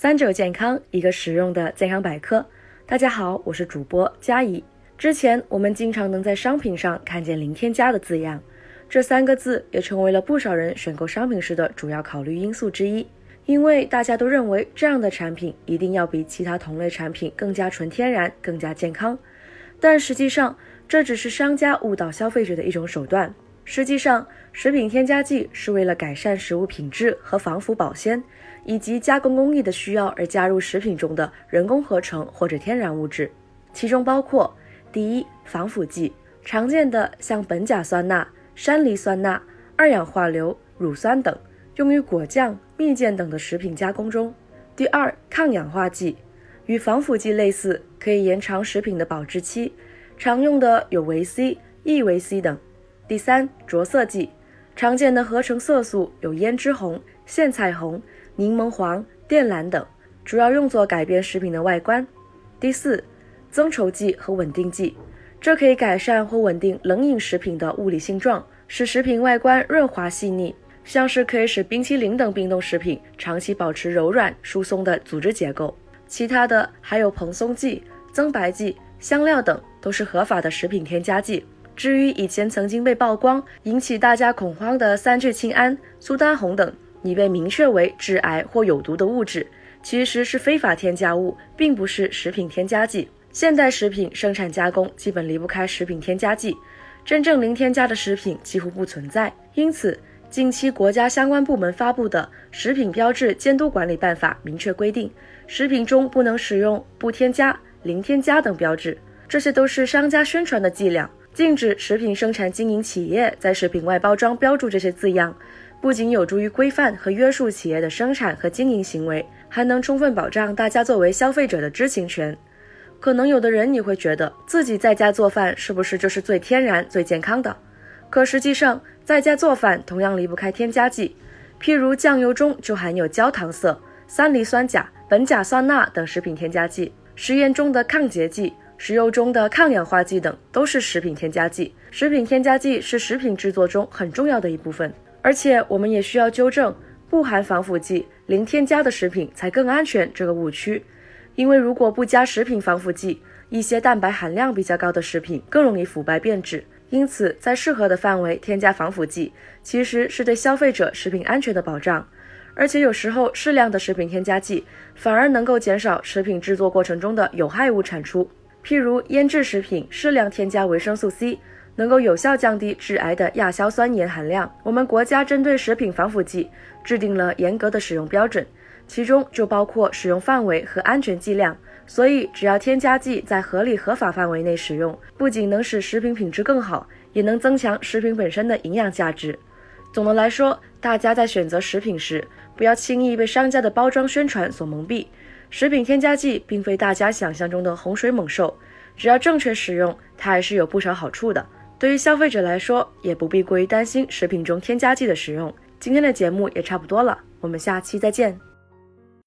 三九健康，一个实用的健康百科。大家好，我是主播佳怡。之前我们经常能在商品上看见“零添加”的字样，这三个字也成为了不少人选购商品时的主要考虑因素之一。因为大家都认为这样的产品一定要比其他同类产品更加纯天然、更加健康。但实际上，这只是商家误导消费者的一种手段。实际上，食品添加剂是为了改善食物品质和防腐保鲜，以及加工工艺的需要而加入食品中的人工合成或者天然物质，其中包括第一防腐剂，常见的像苯甲酸钠、山梨酸钠、二氧化硫、乳酸等，用于果酱、蜜饯等的食品加工中；第二抗氧化剂，与防腐剂类似，可以延长食品的保质期，常用的有维 C、E 维 C 等。第三，着色剂，常见的合成色素有胭脂红、苋菜红、柠檬黄、靛蓝等，主要用作改变食品的外观。第四，增稠剂和稳定剂，这可以改善或稳定冷饮食品的物理性状，使食品外观润滑细腻，像是可以使冰淇淋等冰冻食品长期保持柔软疏松的组织结构。其他的还有蓬松剂、增白剂、香料等，都是合法的食品添加剂。至于以前曾经被曝光引起大家恐慌的三聚氰胺、苏丹红等已被明确为致癌或有毒的物质，其实是非法添加物，并不是食品添加剂。现代食品生产加工基本离不开食品添加剂，真正零添加的食品几乎不存在。因此，近期国家相关部门发布的《食品标志监督管理办法》明确规定，食品中不能使用不添加、零添加等标志，这些都是商家宣传的伎俩。禁止食品生产经营企业在食品外包装标注这些字样，不仅有助于规范和约束企业的生产和经营行为，还能充分保障大家作为消费者的知情权。可能有的人你会觉得自己在家做饭是不是就是最天然、最健康的？可实际上，在家做饭同样离不开添加剂，譬如酱油中就含有焦糖色、三磷酸钾、苯甲酸钠等食品添加剂，食盐中的抗结剂。食油中的抗氧化剂等都是食品添加剂。食品添加剂是食品制作中很重要的一部分，而且我们也需要纠正“不含防腐剂、零添加的食品才更安全”这个误区。因为如果不加食品防腐剂，一些蛋白含量比较高的食品更容易腐败变质。因此，在适合的范围添加防腐剂，其实是对消费者食品安全的保障。而且有时候适量的食品添加剂反而能够减少食品制作过程中的有害物产出。譬如腌制食品适量添加维生素 C，能够有效降低致癌的亚硝酸盐含量。我们国家针对食品防腐剂制定了严格的使用标准，其中就包括使用范围和安全剂量。所以，只要添加剂在合理合法范围内使用，不仅能使食品品质更好，也能增强食品本身的营养价值。总的来说，大家在选择食品时，不要轻易被商家的包装宣传所蒙蔽。食品添加剂并非大家想象中的洪水猛兽，只要正确使用，它还是有不少好处的。对于消费者来说，也不必过于担心食品中添加剂的使用。今天的节目也差不多了，我们下期再见。